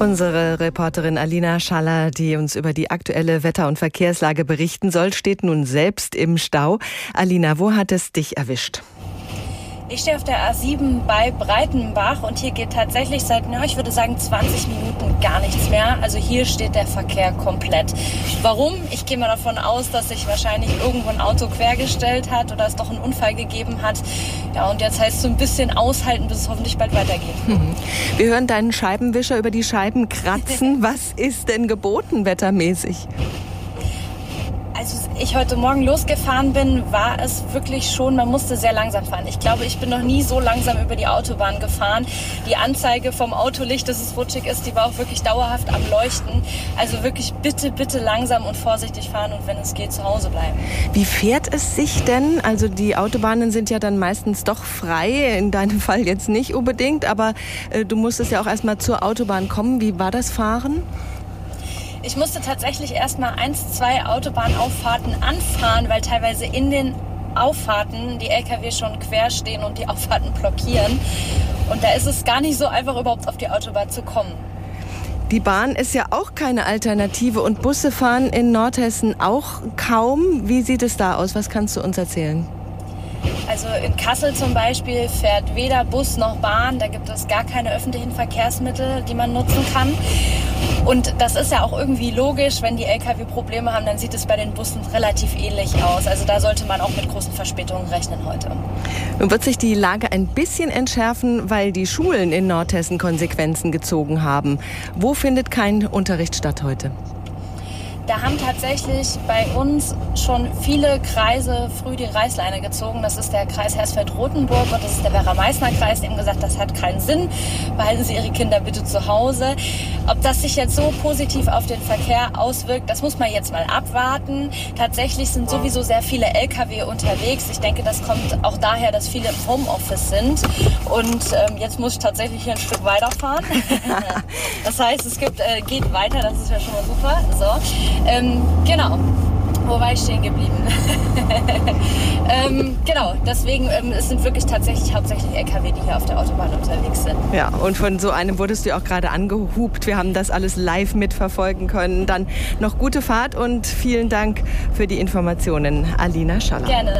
Unsere Reporterin Alina Schaller, die uns über die aktuelle Wetter- und Verkehrslage berichten soll, steht nun selbst im Stau. Alina, wo hat es dich erwischt? Ich stehe auf der A7 bei Breitenbach und hier geht tatsächlich seit, ja, ich würde sagen, 20 Minuten gar nichts mehr. Also hier steht der Verkehr komplett. Warum? Ich gehe mal davon aus, dass sich wahrscheinlich irgendwo ein Auto quergestellt hat oder es doch einen Unfall gegeben hat. Ja, und jetzt heißt es so ein bisschen aushalten, bis es hoffentlich bald weitergeht. Wir hören deinen Scheibenwischer über die Scheiben kratzen. Was ist denn geboten wettermäßig? Als ich heute Morgen losgefahren bin, war es wirklich schon, man musste sehr langsam fahren. Ich glaube, ich bin noch nie so langsam über die Autobahn gefahren. Die Anzeige vom Autolicht, dass es rutschig ist, die war auch wirklich dauerhaft am Leuchten. Also wirklich bitte, bitte langsam und vorsichtig fahren und wenn es geht, zu Hause bleiben. Wie fährt es sich denn? Also die Autobahnen sind ja dann meistens doch frei, in deinem Fall jetzt nicht unbedingt, aber äh, du musstest ja auch erstmal zur Autobahn kommen. Wie war das Fahren? Ich musste tatsächlich erstmal eins, zwei Autobahnauffahrten anfahren, weil teilweise in den Auffahrten die LKW schon quer stehen und die Auffahrten blockieren. Und da ist es gar nicht so einfach, überhaupt auf die Autobahn zu kommen. Die Bahn ist ja auch keine Alternative und Busse fahren in Nordhessen auch kaum. Wie sieht es da aus? Was kannst du uns erzählen? Also in Kassel zum Beispiel fährt weder Bus noch Bahn. Da gibt es gar keine öffentlichen Verkehrsmittel, die man nutzen kann. Und das ist ja auch irgendwie logisch, wenn die Lkw Probleme haben, dann sieht es bei den Bussen relativ ähnlich aus. Also da sollte man auch mit großen Verspätungen rechnen heute. Nun wird sich die Lage ein bisschen entschärfen, weil die Schulen in Nordhessen Konsequenzen gezogen haben. Wo findet kein Unterricht statt heute? Da haben tatsächlich bei uns schon viele Kreise früh die Reißleine gezogen. Das ist der Kreis Hersfeld-Rotenburg und das ist der Werra-Meißner-Kreis. Die haben gesagt, das hat keinen Sinn. Behalten Sie Ihre Kinder bitte zu Hause. Ob das sich jetzt so positiv auf den Verkehr auswirkt, das muss man jetzt mal abwarten. Tatsächlich sind sowieso sehr viele Lkw unterwegs. Ich denke, das kommt auch daher, dass viele im Homeoffice sind. Und ähm, jetzt muss ich tatsächlich hier ein Stück weiterfahren. das heißt, es gibt, äh, geht weiter. Das ist ja schon mal super. So. Ähm, genau. Wo war ich stehen geblieben? ähm, genau, deswegen ähm, es sind wirklich tatsächlich hauptsächlich LKW, die hier auf der Autobahn unterwegs sind. Ja, und von so einem wurdest du auch gerade angehupt. Wir haben das alles live mitverfolgen können. Dann noch gute Fahrt und vielen Dank für die Informationen, Alina Schaller. Gerne.